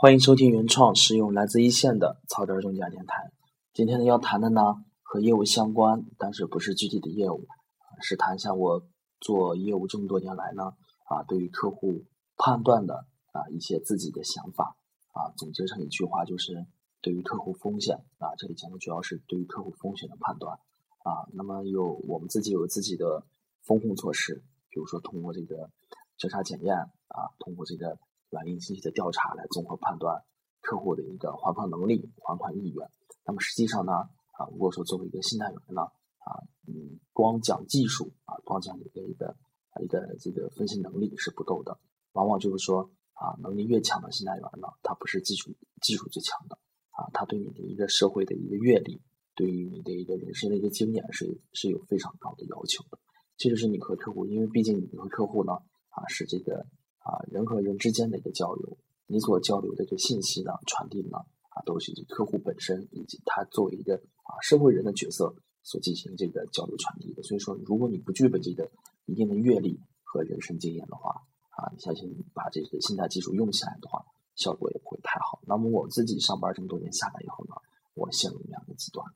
欢迎收听原创实用来自一线的草根中家电台。今天呢要谈的呢和业务相关，但是不是具体的业务，是谈一下我做业务这么多年来呢啊对于客户判断的啊一些自己的想法啊总结成一句话就是对于客户风险啊这里讲的主要是对于客户风险的判断啊。那么有我们自己有自己的风控措施，比如说通过这个交叉检验啊，通过这个。软硬信息的调查来综合判断客户的一个还款能力、还款意愿。那么实际上呢，啊，如果说作为一个信贷员呢，啊，嗯，光讲技术啊，光讲你的一个一个这个分析能力是不够的。往往就是说，啊，能力越强的信贷员呢，他不是技术技术最强的，啊，他对你的一个社会的一个阅历，对于你的一个人生的一个经验是是有非常高的要求的。这就是你和客户，因为毕竟你和客户呢，啊，是这个。啊，人和人之间的一个交流，你所交流的这信息呢，传递呢，啊，都是以客户本身以及他作为一个啊社会人的角色所进行这个交流传递的。所以说，如果你不具备这个一定的阅历和人生经验的话，啊，你相信你把这个信贷技术用起来的话，效果也不会太好。那么我自己上班这么多年下来以后呢，我陷入两个极端。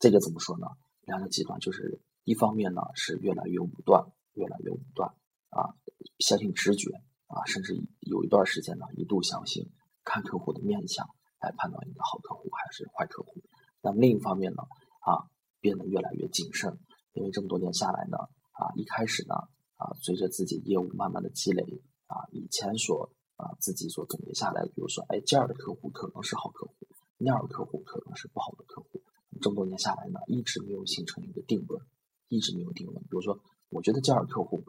这个怎么说呢？两个极端就是一方面呢是越来越武断，越来越武断。啊，相信直觉啊，甚至有一段时间呢，一度相信看客户的面相来判断一个好客户还是坏客户。那么另一方面呢，啊，变得越来越谨慎，因为这么多年下来呢，啊，一开始呢，啊，随着自己业务慢慢的积累，啊，以前所啊自己所总结下来的，比如说，哎，这样的客户可能是好客户，那样的客户可能是不好的客户。这么多年下来呢，一直没有形成一个定论，一直没有定论。比如说，我觉得这样的客户，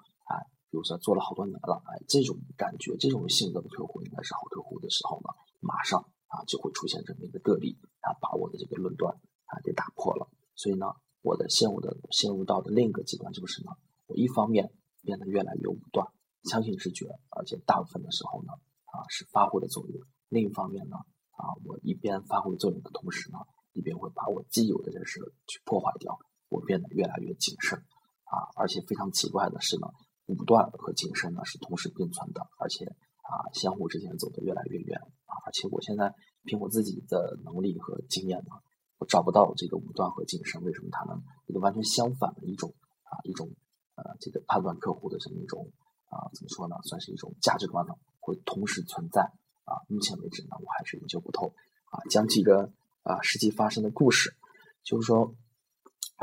如说做了好多年了，哎，这种感觉、这种性格的客户应该是好客户的时候呢，马上啊就会出现这么一个个例啊，把我的这个论断啊给打破了。所以呢，我的陷入的陷入到的另一个极端就是呢，我一方面变得越来越武断，相信直觉，而且大部分的时候呢啊是发挥的作用；另一方面呢啊，我一边发挥作用的同时呢，一边会把我既有的这事去破坏掉，我变得越来越谨慎啊，而且非常奇怪的是呢。武断和谨慎呢是同时并存的，而且啊相互之间走得越来越远啊！而且我现在凭我自己的能力和经验呢，我找不到这个武断和谨慎为什么他们一个完全相反的一种啊一种呃这个判断客户的这么一种啊怎么说呢？算是一种价值观呢会同时存在啊！目前为止呢我还是研究不透啊！讲几个啊实际发生的故事，就是说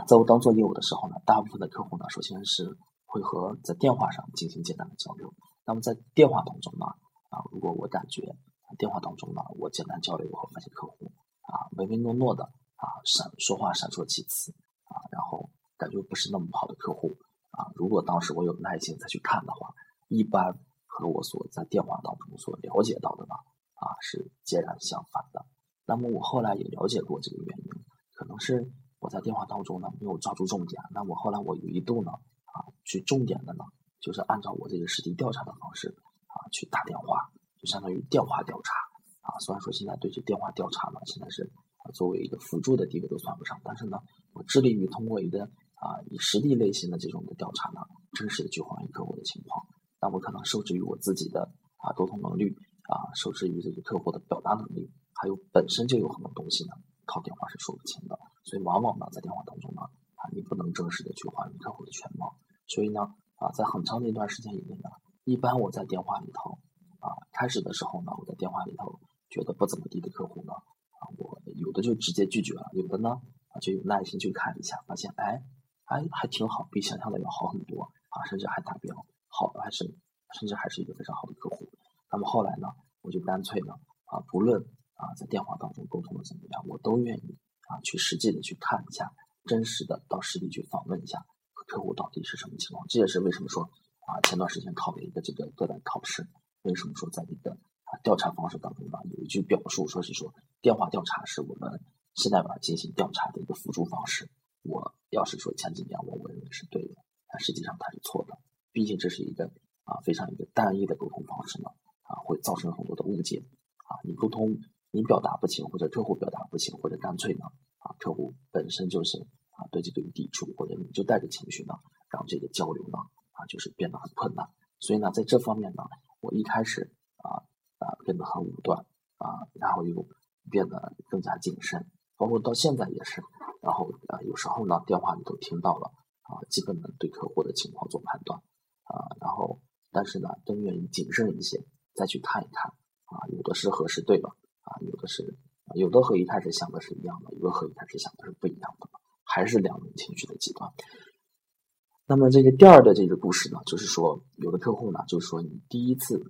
在我当做业务的时候呢，大部分的客户呢首先是。会和在电话上进行简单的交流。那么在电话当中呢，啊，如果我感觉电话当中呢，我简单交流以后发现客户啊唯唯诺诺的啊闪说话闪烁其词啊，然后感觉不是那么好的客户啊，如果当时我有耐心再去看的话，一般和我所在电话当中所了解到的呢啊是截然相反的。那么我后来也了解过这个原因，可能是我在电话当中呢没有抓住重点。那我后来我一度呢。啊，去重点的呢，就是按照我这个实地调查的方式啊，去打电话，就相当于电话调查啊。虽然说现在对这电话调查呢，现在是作为一个辅助的地位都算不上，但是呢，我致力于通过一个啊以实地类型的这种的调查呢，真实的去还原客户的情况。那我可能受制于我自己的啊沟通能力啊，受制于这个客户的表达能力，还有本身就有很多东西呢，靠电话是说不清的，所以往往呢，在电话当中呢，啊，你不能正式的去还原客户的全貌。所以呢，啊，在很长的一段时间里面呢，一般我在电话里头，啊，开始的时候呢，我在电话里头觉得不怎么地的客户呢，啊，我有的就直接拒绝了，有的呢，啊，就有耐心去看一下，发现，哎，哎，还挺好，比想象的要好很多，啊，甚至还达标，好的还是，甚至还是一个非常好的客户。那么后来呢，我就干脆呢，啊，不论啊在电话当中沟通的怎么样，我都愿意啊去实际的去看一下，真实的到实地去访问一下。客户到底是什么情况？这也是为什么说啊，前段时间考了一个这个个案考试。为什么说在这个啊调查方式当中呢，有一句表述，说是说电话调查是我们现在吧进行调查的一个辅助方式。我要是说前几年我我认为是对的，但实际上它是错的。毕竟这是一个啊非常一个单一的沟通方式呢，啊会造成很多的误解啊。你沟通你表达不清，或者客户表达不清，或者干脆呢啊客户本身就是。对这个抵触，或者你就带着情绪呢，让这个交流呢，啊，就是变得很困难。所以呢，在这方面呢，我一开始啊啊变得很武断啊，然后又变得更加谨慎，包括到现在也是。然后啊，有时候呢，电话里头听到了啊，基本能对客户的情况做判断啊，然后但是呢，更愿意谨慎一些，再去看一看啊，有的是核实对了啊，有的是有的和一开始想的是一样的，有的和一开始想的是不一样的，还是两种情绪的极端。那么这个第二的这个故事呢，就是说有的客户呢，就是说你第一次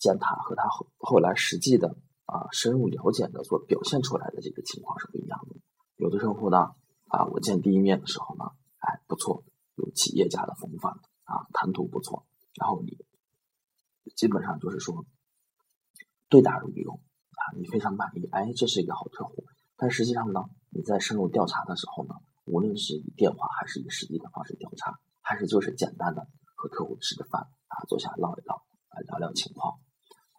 见他和他后后来实际的啊深入了解的所表现出来的这个情况是不一样的。有的客户呢啊，我见第一面的时候呢，哎不错，有企业家的风范啊，谈吐不错，然后你基本上就是说对答如流啊，你非常满意，哎，这是一个好客户。但实际上呢，你在深入调查的时候呢。无论是以电话还是以实际的方式调查，还是就是简单的和客户吃个饭啊，坐下唠一唠啊，聊聊情况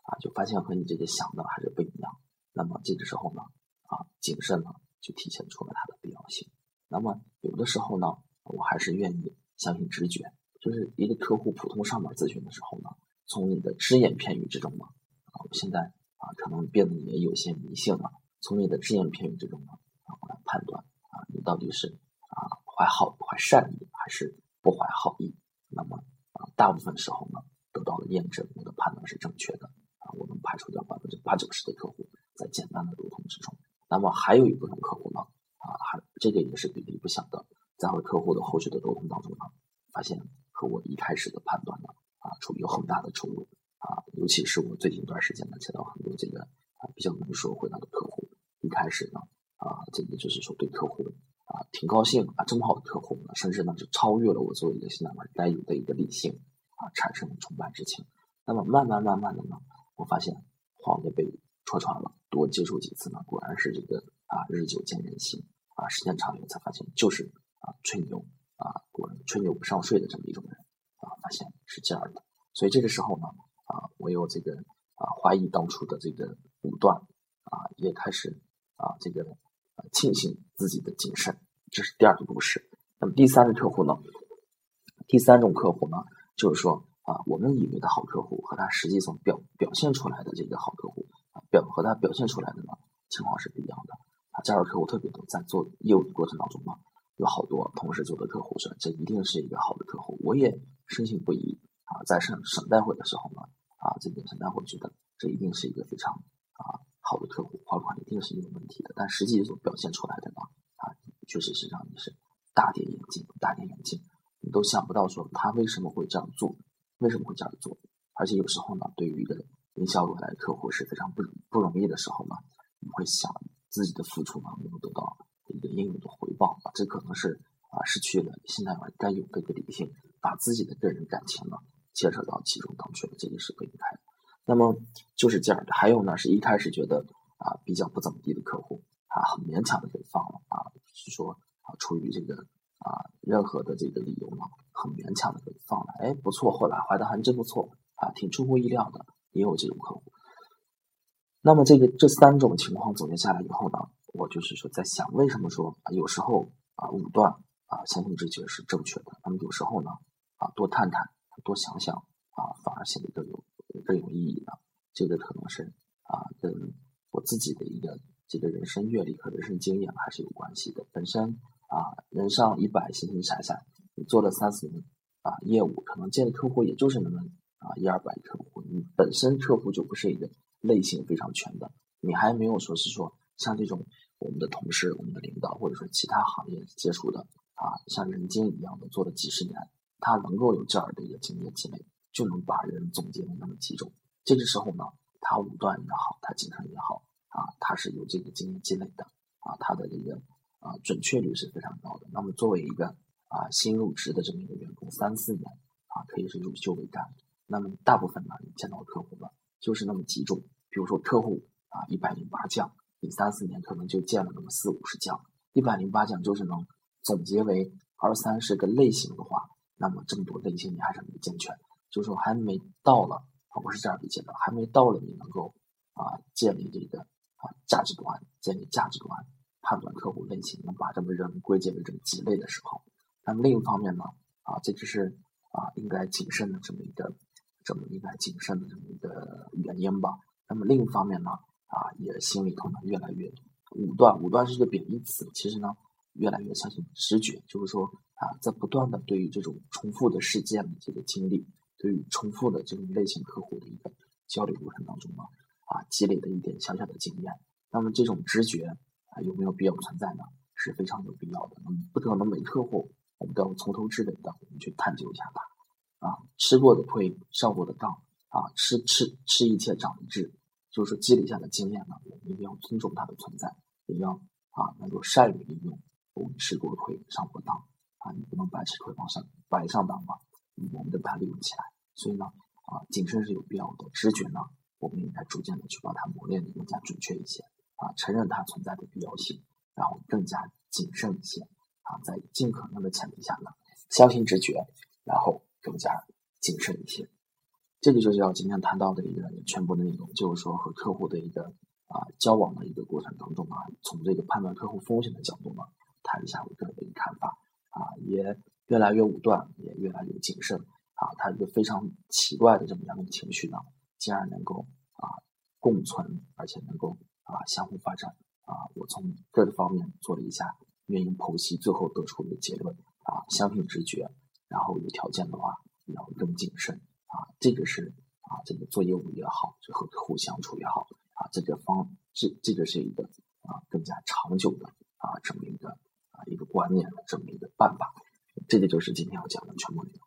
啊，就发现和你这个想的还是不一样。那么这个时候呢，啊，谨慎呢就体现出了它的必要性。那么有的时候呢，我还是愿意相信直觉，就是一个客户普通上门咨询的时候呢，从你的只言片语之中呢，啊，我现在啊可能变得也有些迷信了，从你的只言片语之中呢，啊来判断啊。你到底是啊怀好怀善意还是不怀好意？那么啊大部分时候呢得到了验证，我的判断是正确的啊，我们排除掉百分之八九十的客户在简单的沟通之中。那么还有一部分客户呢啊还这个也是比例不小的，在和客户的后续的沟通当中呢，发现和我一开始的判断呢啊处有很大的出入啊，尤其是我最近一段时间呢接到很多这个啊比较能说会道的客户，一开始呢。啊，这个就是说对客户啊挺高兴啊，这么好的客户呢，甚至呢就超越了我作为一个新来人该有的一个理性啊，产生了崇拜之情。那么慢慢慢慢的呢，我发现话就被戳穿了，多接触几次呢，果然是这个啊日久见人心啊，时间长了才发现就是啊吹牛啊，果然吹牛不上税的这么一种人啊，发现是这样的。所以这个时候呢啊，我有这个啊怀疑当初的这个武断啊，也开始啊这个。庆幸自己的谨慎，这是第二个故事。那么第三个客户呢？第三种客户呢，就是说啊，我们以为的好客户和他实际上表表现出来的这个好客户啊，表和他表现出来的呢情况是不一样的。啊，这样的客户特别多，在做业务的过程当中呢，有好多同事做的客户说，这一定是一个好的客户，我也深信不疑啊。在省省代会的时候呢，啊，这个省代会觉得这一定是一个非常。好的客户还款一定是有问题的，但实际所表现出来的呢，啊，确实是让你是大跌眼镜，大跌眼镜，你都想不到说他为什么会这样做，为什么会这样做？而且有时候呢，对于一个营销过来的客户是非常不不容易的时候呢，你会想自己的付出呢没有得到一个应有的回报啊，这可能是啊失去了现在该有的一个理性，把自己的个人感情呢牵扯到其中当中，这个是不应该的。那么就是这样的，还有呢，是一开始觉得啊比较不怎么地的客户啊，很勉强的给放了啊，是说啊出于这个啊任何的这个理由呢，很勉强的给放了，哎不错，后来怀的还真不错啊，挺出乎意料的，也有这种客户。那么这个这三种情况总结下来以后呢，我就是说在想，为什么说有时候啊武断啊相信直觉是正确的，那么有时候呢啊多探探多想想啊反而显得更。更有意义的，这个可能是啊，跟我自己的一个这个人生阅历和人生经验还是有关系的。本身啊，人上一百，形形色色，你做了三四年啊业务，可能见的客户也就是那么啊一二百客户，你本身客户就不是一个类型非常全的，你还没有说是说像这种我们的同事、我们的领导，或者说其他行业接触的啊，像人精一样的做了几十年，他能够有这样的一个经验积累。就能把人总结的那么集中。这个时候呢，他武断也好，他谨慎也好啊，他是有这个经验积累的啊，他的这个啊准确率是非常高的。那么作为一个啊新入职的这么一个员工，三四年啊可以是入休为干。那么大部分呢，你见到客户呢就是那么集中。比如说客户啊一百零八将，你三四年可能就见了那么四五十将。一百零八将就是能总结为二三十个类型的话，那么这么多类型你还是没健全。就是说还没到了啊，不是这样理解的，还没到了你能够啊建立这个啊价值观，建立价值观，判断客户类型，能把这么人归结为这么几类的时候，那么另一方面呢啊，这只是啊应该谨慎的这么一个这么应该谨慎的这么一个原因吧。那么另一方面呢，啊，也心里头呢越来越武断，武断是一个贬义词，其实呢越来越相信直觉，就是说啊，在不断的对于这种重复的事件的这个经历，对于重复的这种类型客户的一个交流过程当中呢，啊，积累的一点小小的经验。那么这种直觉啊，有没有必要存在呢？是非常有必要的。那么不可能每客户我们都要从头至尾的我们去探究一下它啊，吃过的亏，上过的当啊，吃吃吃一堑长一智，就是说积累下的经验呢，我们一定要尊重它的存在，也要啊能够善于利用我们吃过亏，上过当啊，你不能白吃亏往上白上当嘛，我们得把它利用起来。所以呢啊，谨慎是有必要的，直觉呢，我们应该逐渐的去把它磨练的更加准确一些。啊，承认它存在的必要性，然后更加谨慎一些啊，在尽可能的前提下呢，相信直觉，然后更加谨慎一些。这个就是要今天谈到的一个全部的内容，就是说和客户的一个啊交往的一个过程当中啊，从这个判断客户风险的角度呢，谈一下我个人的一个看法啊，也越来越武断，也越来越谨慎啊，他一个非常奇怪的这么样的情绪呢，竟然能够啊共存，而且能够。啊，相互发展啊！我从各个方面做了一下原因剖析，最后得出一个结论啊，相信直觉，然后有条件的话要更谨慎啊。这个是啊，这个做业务也好，最后客户相处也好啊，这个方这这个是一个啊更加长久的啊这么一个啊一个观念，这么一个办法。这个就是今天要讲的全部内容。